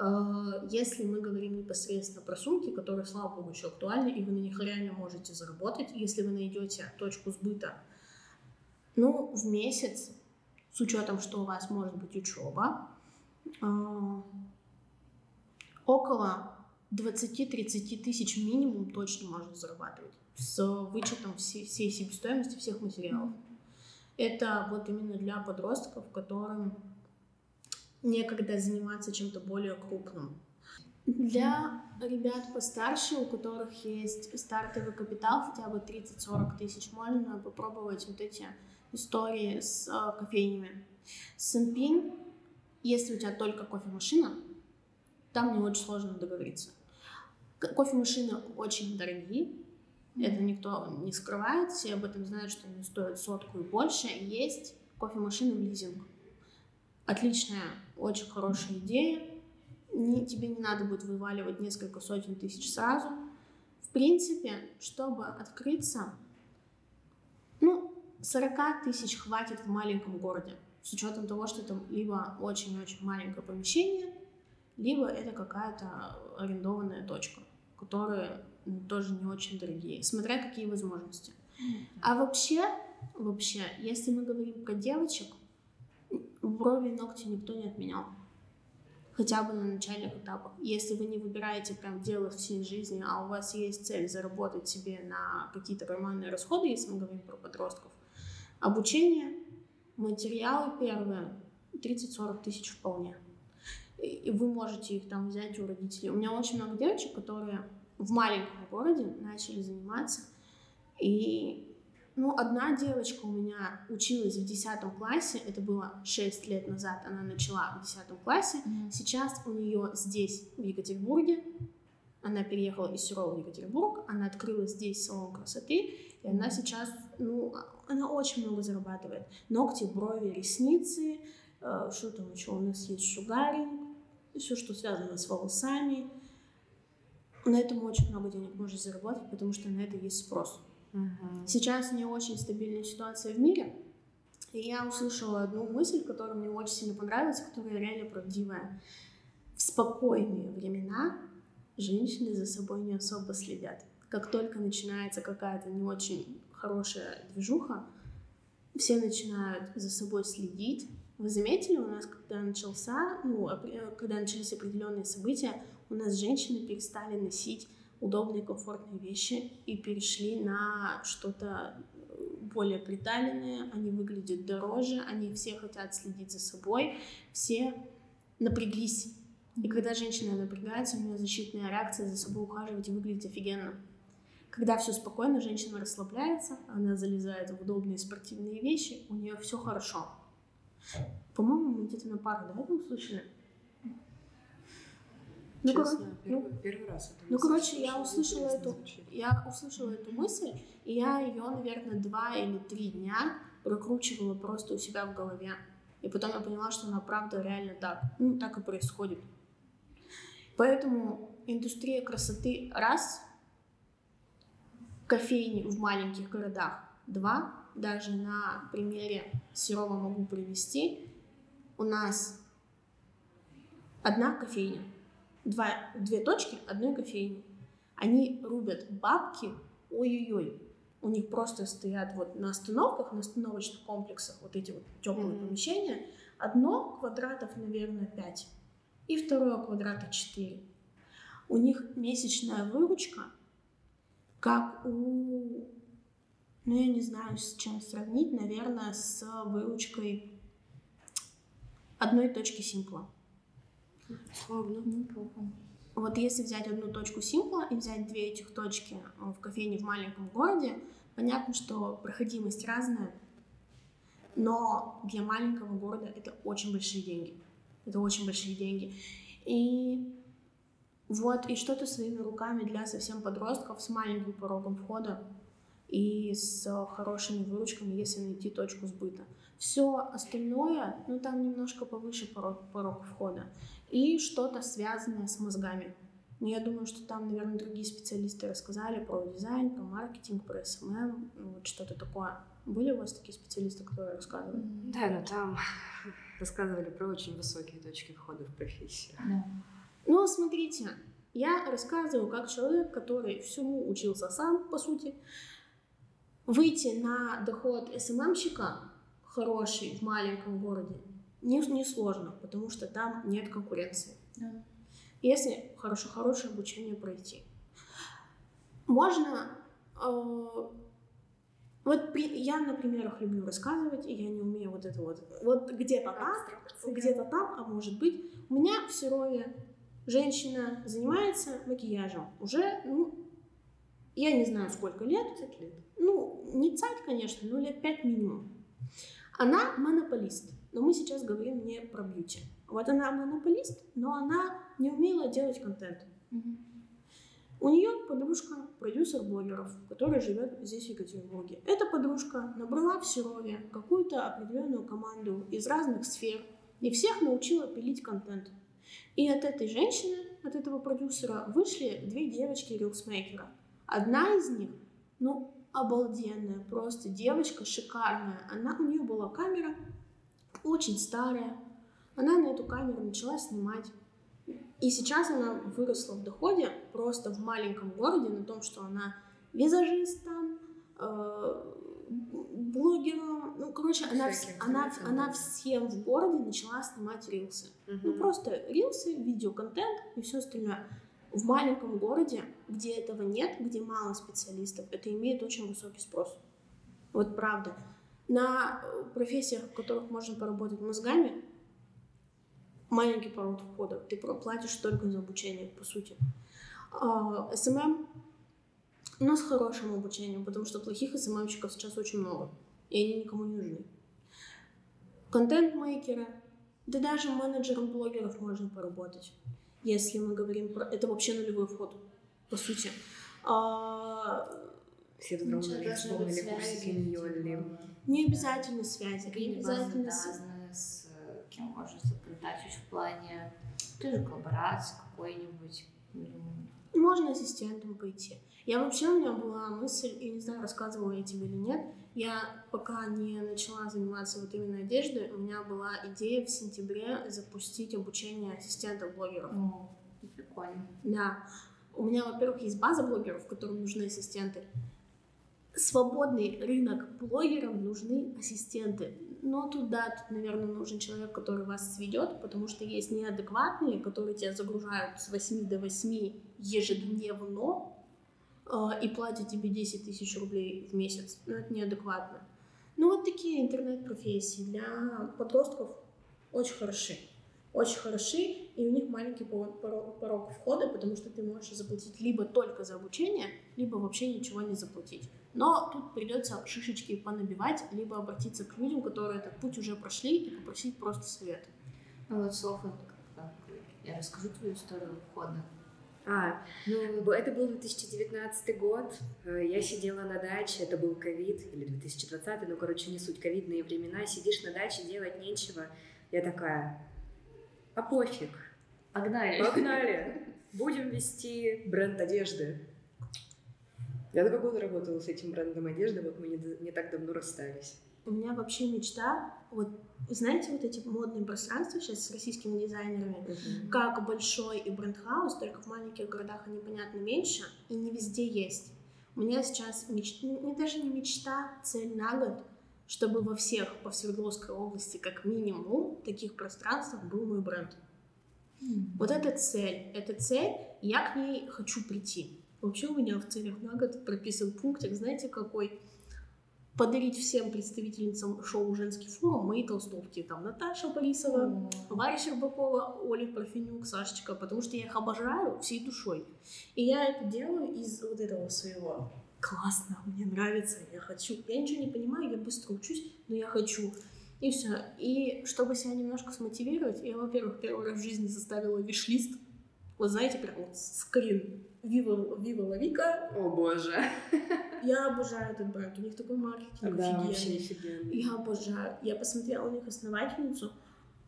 Э, Если мы говорим непосредственно про сумки, которые, слава богу, еще актуальны, и вы на них реально можете заработать, если вы найдете точку сбыта, ну, в месяц, с учетом, что у вас может быть учеба, э, около 20-30 тысяч минимум точно можно зарабатывать с вычетом всей себестоимости всех материалов. Это вот именно для подростков, которым некогда заниматься чем-то более крупным. Для ребят постарше, у которых есть стартовый капитал хотя бы 30-40 тысяч, можно попробовать вот эти истории с э, кофейнями. Сэмпин, если у тебя только кофемашина, там не очень сложно договориться. Кофемашины очень дорогие, это никто не скрывает, все об этом знают, что они стоят сотку и больше. Есть кофемашины в лизинг. Отличная, очень хорошая идея. Не, тебе не надо будет вываливать несколько сотен тысяч сразу. В принципе, чтобы открыться, ну, 40 тысяч хватит в маленьком городе. С учетом того, что это либо очень-очень маленькое помещение, либо это какая-то арендованная точка, которые м, тоже не очень дорогие, смотря какие возможности. А вообще, вообще, если мы говорим про девочек, брови и ногти никто не отменял. Хотя бы на начальных этапах. Если вы не выбираете прям дело всей жизни, а у вас есть цель заработать себе на какие-то карманные расходы, если мы говорим про подростков, обучение, материалы первые, 30-40 тысяч вполне. И вы можете их там взять у родителей. У меня очень много девочек, которые в маленьком городе начали заниматься. И ну, одна девочка у меня училась в 10 классе, это было 6 лет назад, она начала в 10 классе. Сейчас у нее здесь, в Екатеринбурге, она переехала из Серова в Екатеринбург, она открыла здесь салон красоты, и она сейчас, ну, она очень много зарабатывает. Ногти, брови, ресницы, э, что там еще у нас есть, шугаринг, все, что связано с волосами. на этом очень много денег можно заработать, потому что на это есть спрос. Мгм. Сейчас не очень стабильная ситуация в мире, и я услышала одну мысль, которая мне очень сильно понравилась, которая реально правдивая. В спокойные времена женщины за собой не особо следят. Как только начинается какая-то не очень хорошая движуха, все начинают за собой следить. Вы заметили, у нас, когда начался, ну, когда начались определенные события, у нас женщины перестали носить удобные, комфортные вещи и перешли на что-то э, более приталенное, они выглядят дороже, они все хотят следить за собой, все напряглись. И когда женщина напрягается, у нее защитная реакция за собой ухаживать и выглядеть офигенно. Когда все спокойно, женщина расслабляется, она залезает в удобные спортивные вещи, у нее все хорошо. По-моему, мы где-то на пару, да, это услышали? Ну, Честно, короче, ну, первый, первый раз это ну, короче, я слышала, услышала эту, звучит. я услышала эту мысль, и я ее, наверное, два или три дня прокручивала просто у себя в голове. И потом я поняла, что она правда реально так. Ну, так и происходит. Поэтому индустрия красоты раз, кофейни в маленьких городах два, даже на примере Серова могу привести. У нас одна кофейня, два, две точки одной кофейни. Они рубят бабки, ой-ой-ой. У них просто стоят вот на остановках, на остановочных комплексах вот эти вот теплые Мгм. помещения. Одно квадратов, наверное, 5. И второе квадрата 4. У них месячная выручка, как у... Ну, я не знаю, с чем сравнить. Наверное, с выручкой одной точки симпла. Славно. Неплохо. Вот если взять одну точку Симпла и взять две этих точки э, в кофейне в маленьком городе, понятно, что проходимость разная, но для маленького города это очень большие деньги. Это очень большие деньги. И вот, и что-то своими руками для совсем подростков с маленьким порогом входа и с хорошими выручками, если найти точку сбыта. Все остальное, ну там немножко повыше порог, порог входа. И что-то связанное с мозгами. Но я думаю, что там, наверное, другие специалисты рассказали про дизайн, про маркетинг, про СММ, ну, вот что-то такое. Были у вас такие специалисты, которые рассказывали? Да, но там рассказывали про очень высокие точки входа в профессию. Да. Ну, смотрите, я рассказываю как человек, который всему учился сам, по сути. Выйти на доход СММщика хороший в маленьком городе не, не сложно, потому что там нет конкуренции. Да. Если хорошо, хорошее обучение пройти. Можно... э, вот при- я на примерах люблю рассказывать, и я не умею вот это вот. Вот где-то там, где-то там, а может быть, у меня в Серове женщина занимается макияжем уже, ну, я не знаю сколько лет, 30 лет. ну, не царь, конечно, но лет пять минимум. Она монополист, но мы сейчас говорим не про бьюти. Вот она монополист, но она не умела делать контент. У нее подружка продюсер блогеров, который живет здесь, в Екатеринбурге. Эта подружка набрала в Серове какую-то определенную команду из разных сфер и всех научила пилить контент. И от этой женщины, от этого продюсера, вышли две девочки рилсмейкера. Одна из них, ну, обалденная, просто девочка шикарная. Она, у нее была камера очень старая. Она на эту камеру начала снимать. И сейчас она выросла в доходе просто в маленьком городе на том, что она визажистом, э, блогером, ну, короче, она, Всяким она, она да. всем в городе начала снимать рилсы. Ну, Мгм. просто рилсы, видеоконтент и все остальное. В маленьком городе, где этого нет, где мало специалистов, это имеет очень высокий спрос. Вот правда. На э, профессиях, в которых можно поработать мозгами, маленький порог входа. Ты платишь только за обучение, по сути. А, СММ у нас с хорошим обучением, потому что плохих СММщиков сейчас очень много, и они никому не нужны. Контент-мейкеры, да даже менеджером блогеров можно поработать, если мы говорим про... Это вообще нулевой вход, по сути. А, Все Ну, быть вспомнили курсики типа, не обязательно связи, не обязательно... базы с- кем можно законтачить в плане той же коллаборации какой-нибудь. м, Можно ассистентом пойти. Я вообще, у меня была мысль, я не знаю, рассказывала я тебе или нет, я пока не начала заниматься вот именно одеждой, у меня была идея в сентябре запустить обучение ассистентов блогеров. О, прикольно. Да. У меня, во-первых, есть база блогеров, которым нужны ассистенты. Свободный рынок блогерам нужны ассистенты. Но тут, да, тут, наверное, нужен человек, который вас сведет, потому что есть неадекватные, которые тебя загружают с 8 до 8 ежедневно э, и платят тебе 10 тысяч рублей в месяц. Ну, это неадекватно. Ну, вот такие интернет-профессии для подростков очень хороши очень хороши, и у них маленький порог, порог входа, потому что ты можешь заплатить либо только за обучение, либо вообще ничего не заплатить. Но тут придется шишечки понабивать, либо обратиться к людям, которые этот путь уже прошли, и попросить просто совет. Ну вот, Софа, я расскажу твою историю входа. А, ну, это был 2019 год, э, я сидела на даче, это был ковид, или 2020, ну, короче, не суть, ковидные времена, сидишь на даче, делать нечего. Я такая, а пофиг. Погнали. Погнали. Будем вести бренд одежды. Я два года работала с этим брендом одежды, вот мы не, не так давно расстались. У меня вообще мечта, вот знаете, вот эти модные пространства сейчас с российскими дизайнерами, uh-huh. как большой и бренд-хаус, только в маленьких городах они, понятно, меньше, и не везде есть. У меня сейчас мечта, не даже не мечта, цель на год, чтобы во всех, по Свердловской области, как минимум, таких пространствах был мой бренд. Mm-hmm. Вот эта цель, эта цель, я к ней хочу прийти. Вообще у меня в целях на год прописан пунктик, знаете, какой? Подарить всем представительницам шоу «Женский форум» мои толстовки. Там Наташа Борисова, mm. Варя Щербакова, Оля Парфенюк, Сашечка, потому что я их обожаю всей душой. И я это делаю из вот этого своего классно, мне нравится, я хочу. Я ничего не понимаю, я быстро учусь, но я хочу. И все. И чтобы себя немножко смотивировать, я, во-первых, первый раз в жизни заставила виш-лист. Вот знаете, прям вот скрин. Вива, Вива Лавика. О боже. Я обожаю этот бренд. У них такой маркетинг да, офигенный. Я обожаю. Я посмотрела у них основательницу.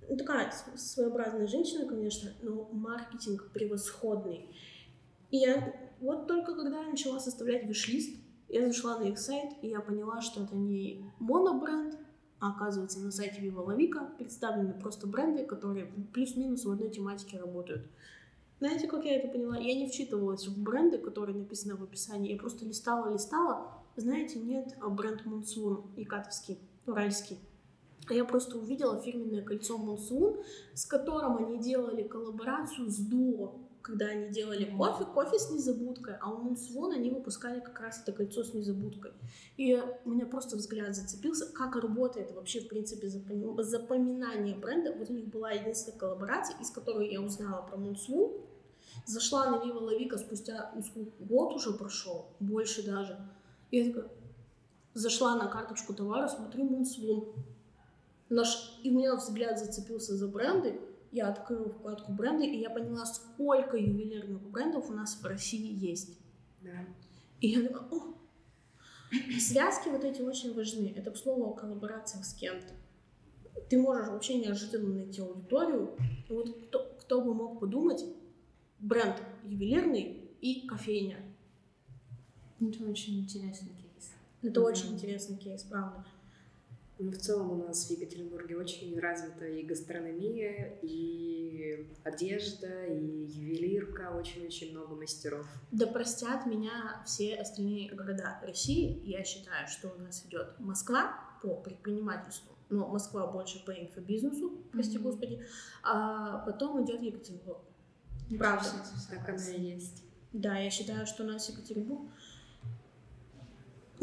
Ну, такая своеобразная женщина, конечно, но маркетинг превосходный. И я вот только когда я начала составлять виш-лист, я зашла на их сайт, и я поняла, что это не монобренд, а оказывается на сайте Viva La Vica представлены просто бренды, которые плюс-минус в одной тематике работают. Знаете, как я это поняла? Я не вчитывалась в бренды, которые написаны в описании. Я просто листала, листала. Знаете, нет а бренд Монсун, икатовский, уральский. А я просто увидела фирменное кольцо Монсун, с которым они делали коллаборацию с Дуо когда они делали кофе, кофе с незабудкой, а у Мунсвон они выпускали как раз это кольцо с незабудкой. И у меня просто взгляд зацепился, как работает вообще, в принципе, запоминание бренда. Вот у них была единственная коллаборация, из которой я узнала про Мунсвон. Зашла на La Vica спустя год уже прошел, больше даже. Я такая, зашла на карточку товара, смотрю Мунсвон. Наш, и у меня взгляд зацепился за бренды, я открыла вкладку бренды, и я поняла, сколько ювелирных брендов у нас в России есть. Да. И я думала, о, связки вот эти очень важны. Это, к слову, о коллаборациях с кем-то. Ты можешь вообще неожиданно найти аудиторию. И вот кто, кто бы мог подумать, бренд ювелирный и кофейня. Это очень интересный кейс. Это mm-hmm. очень интересный кейс, правда. Ну, в целом у нас в Екатеринбурге очень развита и гастрономия, и одежда, и ювелирка, очень-очень много мастеров. Да простят меня все остальные города России. Я считаю, что у нас идет Москва по предпринимательству, но Москва больше по инфобизнесу, прости mm-hmm. господи, а потом идет Екатеринбург. Правда. Так оно и есть. Да, я считаю, что у нас Екатеринбург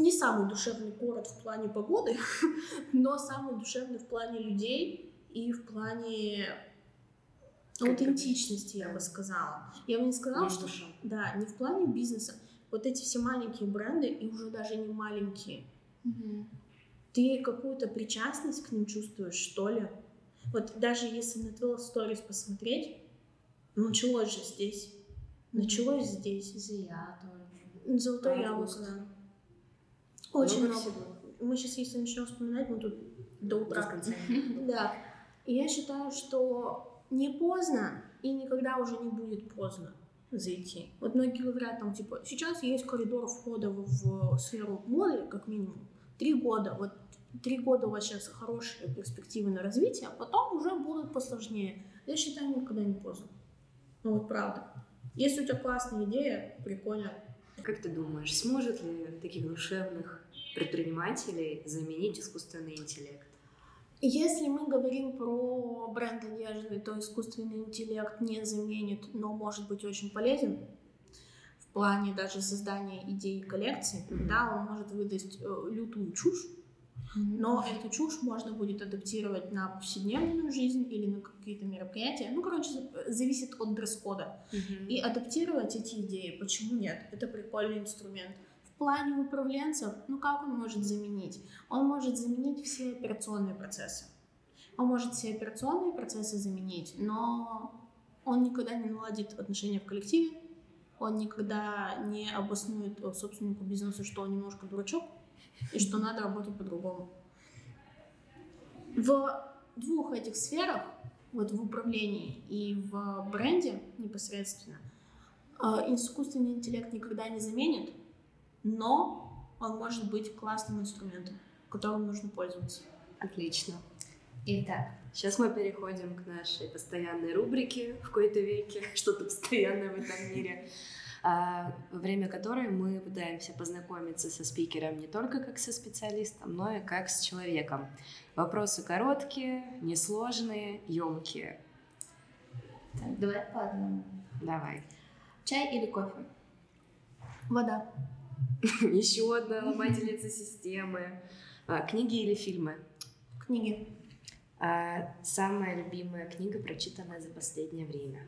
не самый душевный город в плане погоды, но самый душевный в плане людей и в плане аутентичности, я бы сказала. Я бы не сказала, Есть что... душа. Да, не в плане бизнеса. Вот эти все маленькие бренды, и уже даже не маленькие, Угу. ты какую-то причастность к ним чувствуешь, что ли? Вот даже если на твой сторис посмотреть, ну, началось же здесь. Началось здесь. Зия тоже. Золотое яблоко, да. Очень Много много. Мы сейчас, если начнем вспоминать, мы тут до утра. конца. Да. И я считаю, что не поздно и никогда уже не будет поздно. зайти. Вот многие говорят, там, типа, сейчас есть коридор входа в, в сферу моды, как минимум, три года. Вот три года у вас сейчас хорошие перспективы на развитие, а потом уже будут посложнее. Я считаю, никогда не поздно. Ну вот правда. Если у тебя классная идея, прикольно. Как ты думаешь, сможет ли таких душевных предпринимателей заменить искусственный интеллект? Если мы говорим про бренд одежды, то искусственный интеллект не заменит, но может быть очень полезен в плане даже создания идей коллекции. Mm-hmm. Да, он может выдать э, лютую чушь, но эту чушь можно будет адаптировать на повседневную жизнь или на какие-то мероприятия. Ну, короче, зависит от дресс-кода. И адаптировать эти идеи, почему нет? Это прикольный инструмент. В плане управленцев, ну как он может заменить? Он может заменить все операционные процессы. Он может все операционные процессы заменить, но он никогда не наладит отношения в коллективе, он никогда не обоснует собственнику бизнеса, что он немножко дурачок, и что надо работать по-другому. В двух этих сферах, вот в управлении и в бренде непосредственно, э, искусственный интеллект никогда не заменит, но он может быть классным инструментом, которым нужно пользоваться. Отлично. Итак, сейчас мы переходим к нашей постоянной рубрике в какой-то веке, что-то постоянное в этом мире. А, время которой мы пытаемся познакомиться со спикером не только как со специалистом, но и как с человеком. Вопросы короткие, несложные, емкие. Так, давай по одному. Давай. Чай или кофе? Вода. Еще одна ломательница системы. А, книги или фильмы? Книги. А, самая любимая книга, прочитанная за последнее время?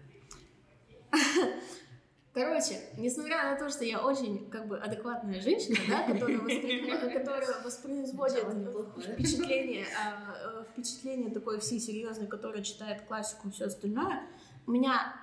Короче, несмотря на то, что я очень как бы адекватная женщина, да, которая, воспри... которая воспроизводит впечатление, а, э, впечатление такой всей серьезной, которая читает классику и все остальное, у меня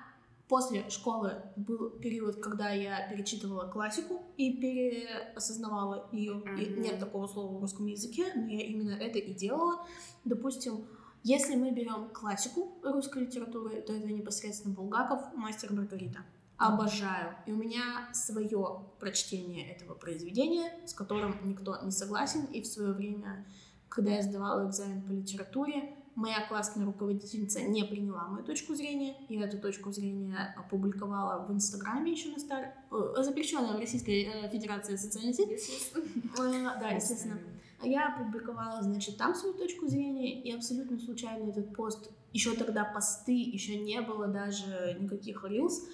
после школы был период, когда я перечитывала классику и переосознавала ее. Mm-hmm. нет такого слова в русском языке, но я именно это и делала. Допустим, если мы берем классику русской литературы, то это непосредственно Булгаков, мастер Маргарита обожаю. И у меня свое прочтение этого произведения, с которым никто не согласен. И в свое время, когда я сдавала экзамен по литературе, моя классная руководительница не приняла мою точку зрения. Я эту точку зрения опубликовала в Инстаграме еще на стар... Э, запрещенная в Российской э, Федерации социальной сети. Э, да, естественно. Я опубликовала, значит, там свою точку зрения, и абсолютно случайно этот пост, еще тогда посты, еще не было даже никаких рилс,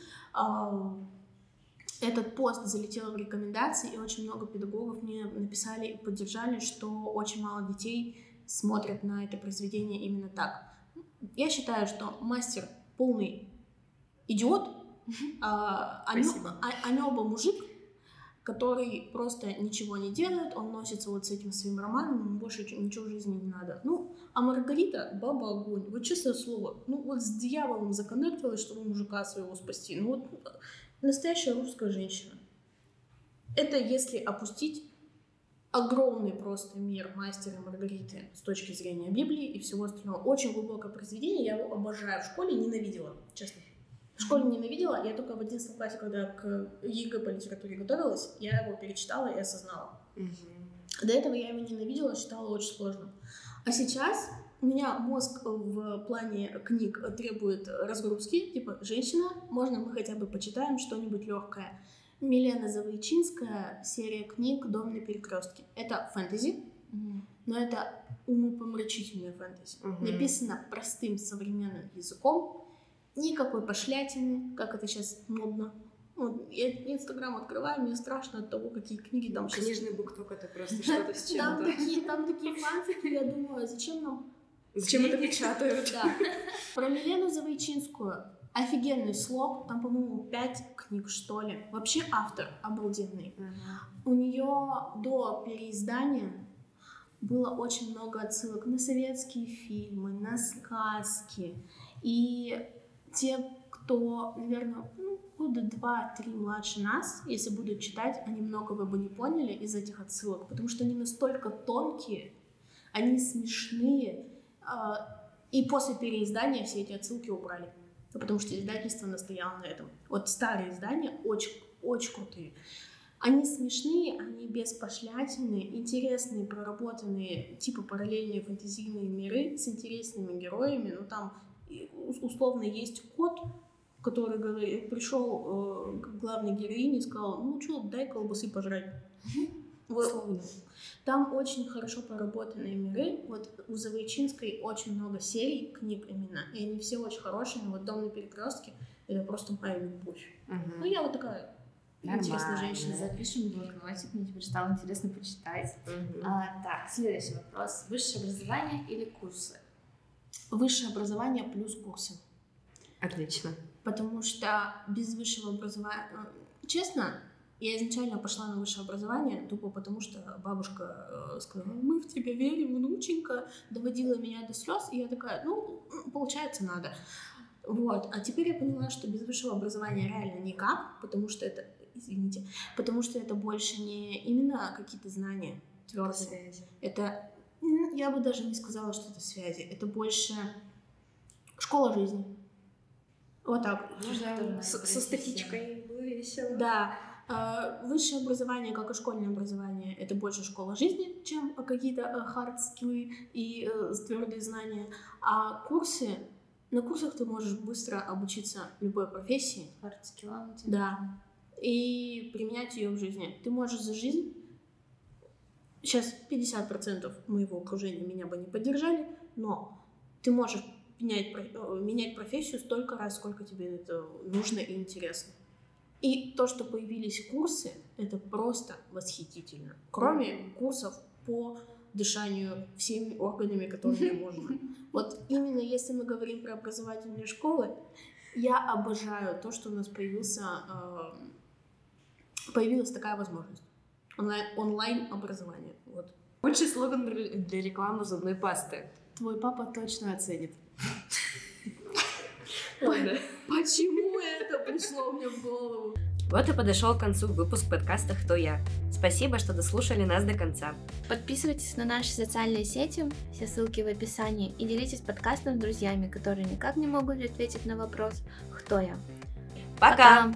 этот пост залетел в рекомендации, и очень много педагогов мне написали и поддержали, что очень мало детей смотрят на это произведение именно так. Я считаю, что мастер полный идиот, а, амеба, а, амеба мужик, который просто ничего не делает, он носится вот с этим своим романом, ему больше ничего в жизни не надо. Ну, а Маргарита — баба огонь. Вот честное слово, ну вот с дьяволом законнектилась, чтобы мужика своего спасти. Ну вот настоящая русская женщина. Это если опустить огромный просто мир мастера Маргариты с точки зрения Библии и всего остального. Очень глубокое произведение, я его обожаю. В школе ненавидела, честно. В школе ненавидела, я только в 11 классе, когда к ЕГЭ по литературе готовилась, я его перечитала и осознала. До этого я его ненавидела, считала очень сложным. А сейчас у меня мозг в плане книг требует разгрузки, типа «Женщина, можно мы хотя бы почитаем что-нибудь легкое?» Милена Завойчинская, серия книг «Дом на перекрестке». Это фэнтези, mm-hmm. но это умопомрачительная фэнтези. Mm-hmm. Написано простым современным языком, никакой пошлятины, как это сейчас модно. Вот, я Инстаграм открываю, мне страшно от того, какие книги там сейчас. Книжный букток это просто что-то с чем-то. Там такие, там такие фанфики, я думаю, а зачем нам... Зачем это печатают? Да. Про Милену Завойчинскую. Офигенный слог, там, по-моему, пять книг, что ли. Вообще автор обалденный. У нее до переиздания было очень много отсылок на советские фильмы, на сказки. И те, кто, наверное, ну, года два-три младше нас, если будут читать, они многого бы не поняли из этих отсылок, потому что они настолько тонкие, они смешные, а, и после переиздания все эти отсылки убрали. потому что издательство настояло на этом. Вот старые издания очень, очень крутые. Они смешные, они без пошлятины, интересные, проработанные, типа параллельные фэнтезийные миры с интересными героями. Ну, там условно есть кот, который говорит, пришел э, к главной героине и сказал, ну что, дай колбасы пожрать. Вот. Там очень хорошо проработанные миры. Вот у Завойчинской очень много серий, книг именно, и они все очень хорошие. Вот «Дом на перекрестке» — это просто моя любовь. Угу. Ну, я вот такая Нормально. Интересная женщина. Запишем блокнотик, мне теперь стало интересно почитать. Угу. А, так, следующий вопрос. Высшее образование или курсы? Высшее образование плюс курсы. Отлично. Потому что без высшего образования... Э, честно, я изначально пошла на высшее образование тупо потому, что бабушка э, сказала, мы в тебя верим, внученька, доводила меня до слез, и я такая, ну, получается, надо. Вот. А теперь я поняла, что без высшего образования реально никак, потому что это, извините, потому что это больше не именно какие-то знания твердые. Это, я бы даже не сказала, что это связи. Это больше школа жизни. Вот так. Ну да, со статичкой было весело. Да. А, высшее образование, как и школьное образование, это больше школа жизни, чем какие-то хард-скиллы э, и э, твердые знания. А курсы, на курсах ты можешь быстро обучиться любой профессии. Хард-скиллам. Да. И применять ее в жизни. Ты можешь за жизнь... Сейчас 50% моего окружения меня бы не поддержали, но ты можешь менять, э, менять профессию столько раз, сколько тебе это нужно и интересно. И то, что появились курсы, это просто восхитительно. Кроме курсов по дышанию всеми органами, которыми можно. Вот именно если мы говорим про образовательные школы, я обожаю то, что у нас появился, э, появилась такая возможность. Онлайн, онлайн образование. Вот. Лучший слоган для рекламы зубной пасты. Твой папа точно оценит. Почему это пришло мне в голову? Вот и подошел к концу выпуск подкаста «Кто я?». Спасибо, что дослушали нас до конца. Подписывайтесь на наши социальные сети, все ссылки в описании, и делитесь подкастом с друзьями, которые никак не могут ответить на вопрос «Кто я?». Пока! Пока!